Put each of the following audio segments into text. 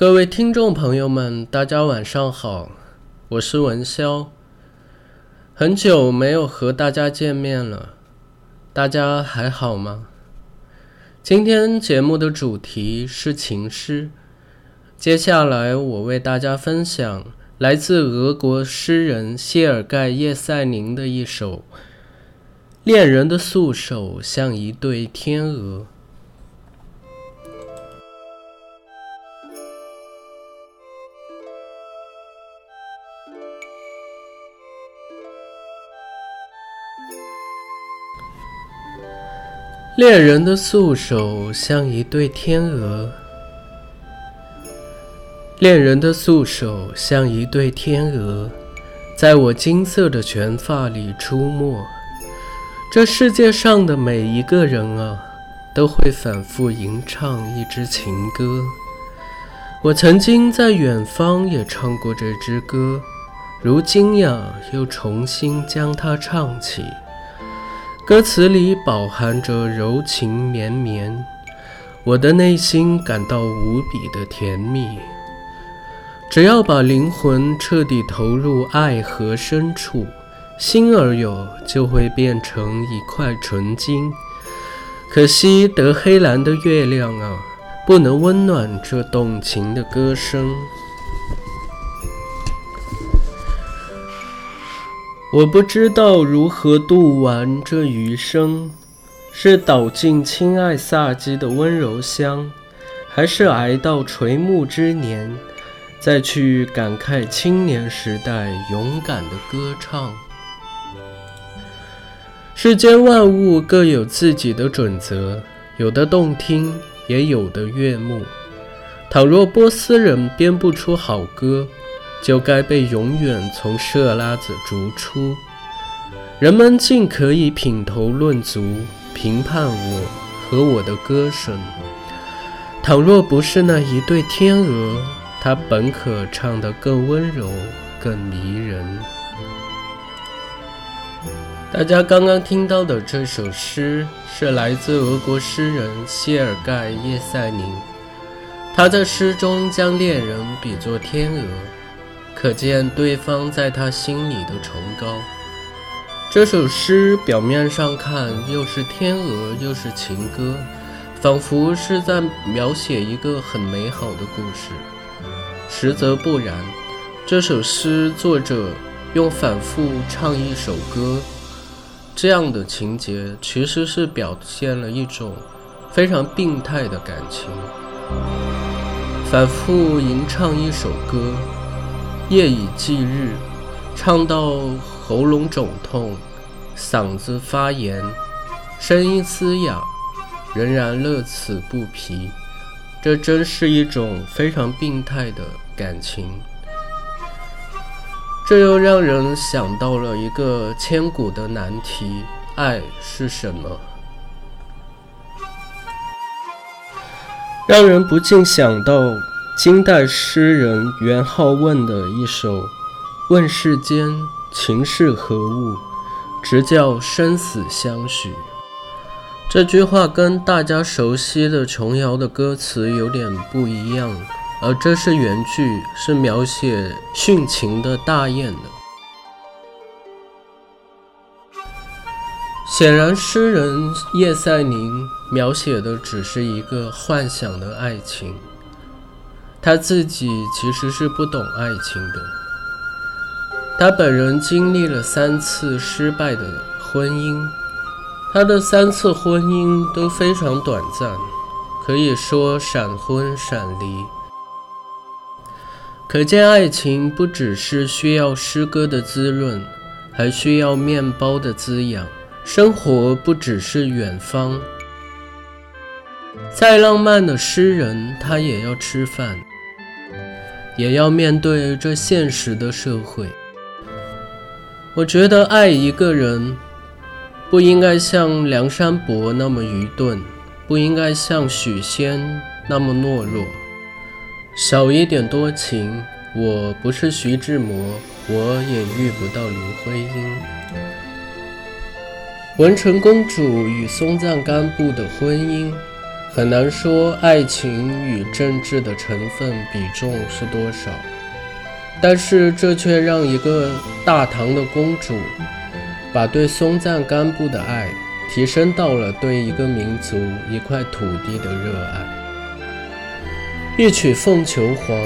各位听众朋友们，大家晚上好，我是文潇。很久没有和大家见面了，大家还好吗？今天节目的主题是情诗，接下来我为大家分享来自俄国诗人谢尔盖·叶赛宁的一首《恋人的素手像一对天鹅》。恋人的素手像一对天鹅，恋人的素手像一对天鹅，在我金色的卷发里出没。这世界上的每一个人啊，都会反复吟唱一支情歌。我曾经在远方也唱过这支歌，如今呀，又重新将它唱起。歌词里饱含着柔情绵绵，我的内心感到无比的甜蜜。只要把灵魂彻底投入爱河深处，心儿有就会变成一块纯金。可惜德黑兰的月亮啊，不能温暖这动情的歌声。我不知道如何度完这余生，是倒进亲爱萨基的温柔乡，还是挨到垂暮之年，再去感慨青年时代勇敢的歌唱。世间万物各有自己的准则，有的动听，也有的悦目。倘若波斯人编不出好歌，就该被永远从设拉子逐出。人们尽可以品头论足，评判我和我的歌声。倘若不是那一对天鹅，它本可唱得更温柔、更迷人。大家刚刚听到的这首诗是来自俄国诗人谢尔盖·叶赛宁，他在诗中将恋人比作天鹅。可见对方在他心里的崇高。这首诗表面上看又是天鹅又是情歌，仿佛是在描写一个很美好的故事。实则不然，这首诗作者用反复唱一首歌这样的情节，其实是表现了一种非常病态的感情。反复吟唱一首歌。夜以继日，唱到喉咙肿痛，嗓子发炎，声音嘶哑，仍然乐此不疲。这真是一种非常病态的感情。这又让人想到了一个千古的难题：爱是什么？让人不禁想到。金代诗人元好问的一首《问世间情是何物》，直教生死相许。这句话跟大家熟悉的琼瑶的歌词有点不一样，而这是原句，是描写殉情的大雁的。显然，诗人叶赛宁描写的只是一个幻想的爱情。他自己其实是不懂爱情的，他本人经历了三次失败的婚姻，他的三次婚姻都非常短暂，可以说闪婚闪离。可见爱情不只是需要诗歌的滋润，还需要面包的滋养。生活不只是远方，再浪漫的诗人，他也要吃饭。也要面对这现实的社会。我觉得爱一个人，不应该像梁山伯那么愚钝，不应该像许仙那么懦弱，少一点多情。我不是徐志摩，我也遇不到林徽因。文成公主与松赞干布的婚姻，很难说爱情与政治的成分比重是多少，但是这却让一个大唐的公主把对松赞干布的爱提升到了对一个民族、一块土地的热爱。一曲《凤求凰》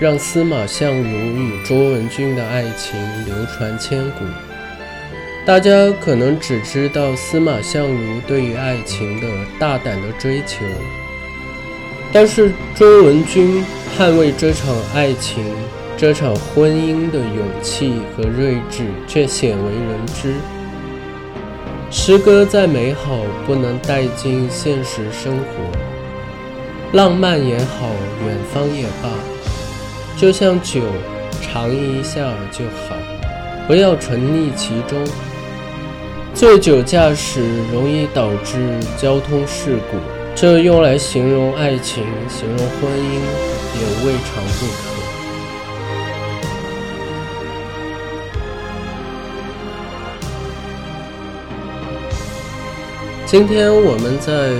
让司马相如与卓文君的爱情流传千古。大家可能只知道司马相如对于爱情的大胆的追求，但是卓文君捍卫这场爱情、这场婚姻的勇气和睿智却鲜为人知。诗歌再美好，不能带进现实生活。浪漫也好，远方也罢，就像酒，尝一下就好，不要沉溺其中。醉酒驾驶容易导致交通事故，这用来形容爱情、形容婚姻也未尝不可。今天我们在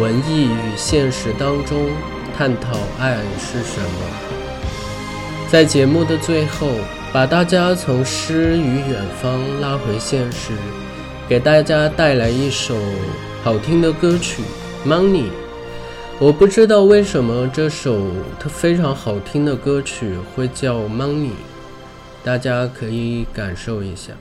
文艺与现实当中探讨爱是什么，在节目的最后，把大家从诗与远方拉回现实。给大家带来一首好听的歌曲《Money》。我不知道为什么这首它非常好听的歌曲会叫《Money》，大家可以感受一下。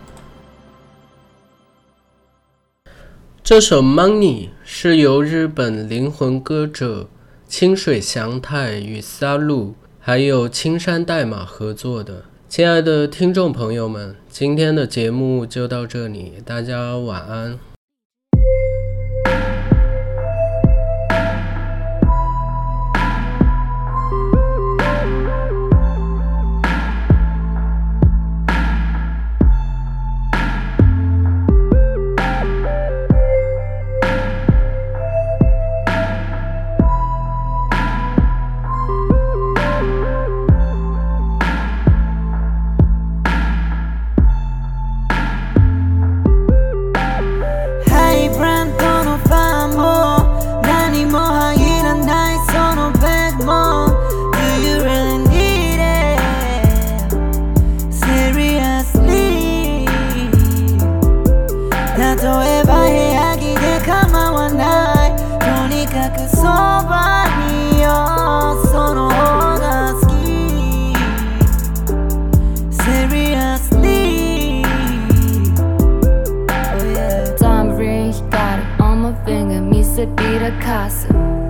这首《Money》是由日本灵魂歌者清水祥太与沙路还有青山代码合作的。亲爱的听众朋友们，今天的节目就到这里，大家晚安。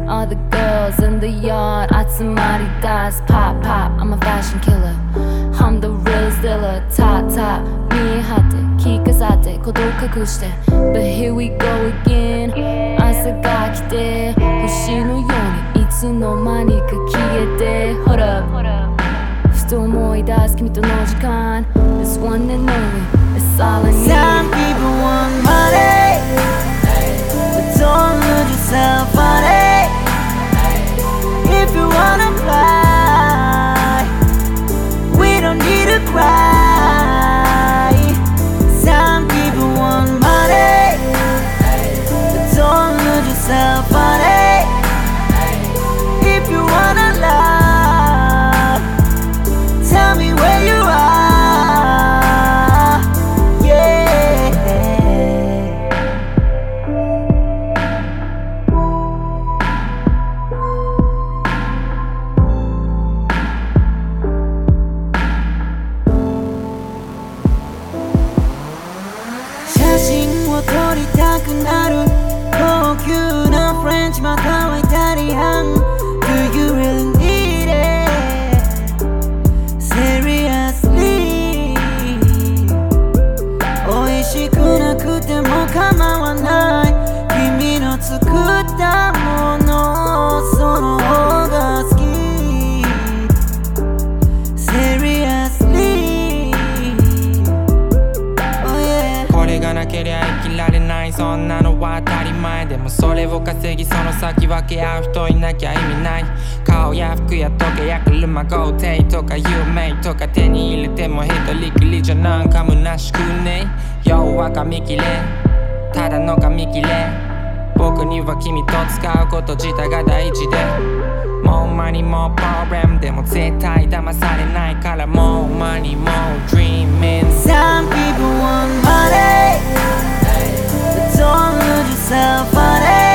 All the girls in the yard, Atsumari dies. Pop, pop, I'm a fashion killer. I'm the real dealer. Top, top, me hate, kikazate, kodo kakushite. But here we go again. Asa ga kite, hoshi no yoni, itsu no mani ka kiete. Hold up. ふと思い出す君との時間 This one and only, it's all I need Some people want myself 先分け合う人いなきゃ意味ない。顔や服や時計や車豪邸とか有名とか手に入れても一人きりじゃなんか虚しくね。弱は紙切れただの紙切れ。僕には君と使うこと自体が大事で。もうマニもプログラムでも絶対騙されないからもうマニも Dreaming Some people want money, but don't lose yourself on it.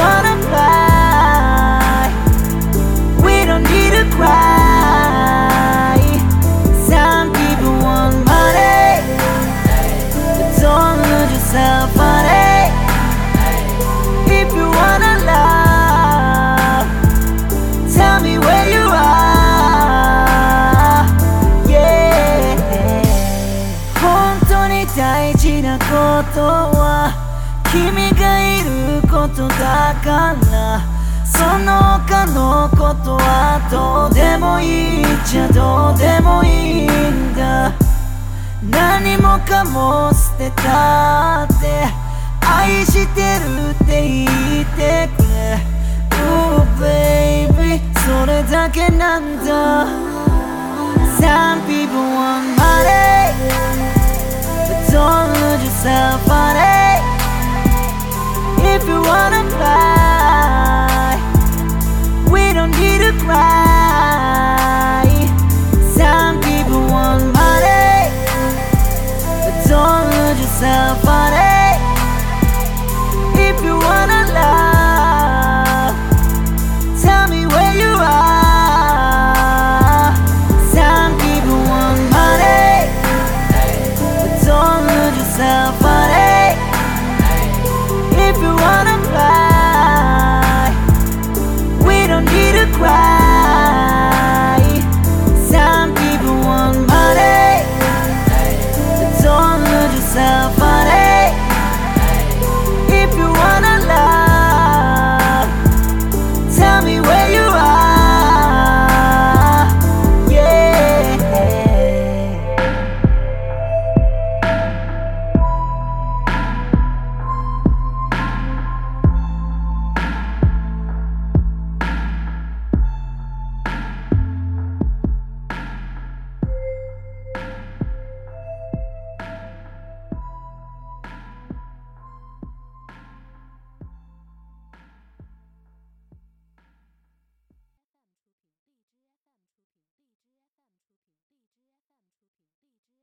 If you wanna fly, we don't need to cry. Some people want money, but don't lose yourself on it. If you wanna love, tell me where you are. Yeah. 本当に大事なことは 君がいることだからその他のことはどうでもいいじゃどうでもいいんだ。何もかも捨てたって愛してるって言ってくれ。Oh baby それだけなんだ。Some people want money But don't lose yourself wanna fly. We don't need to cry.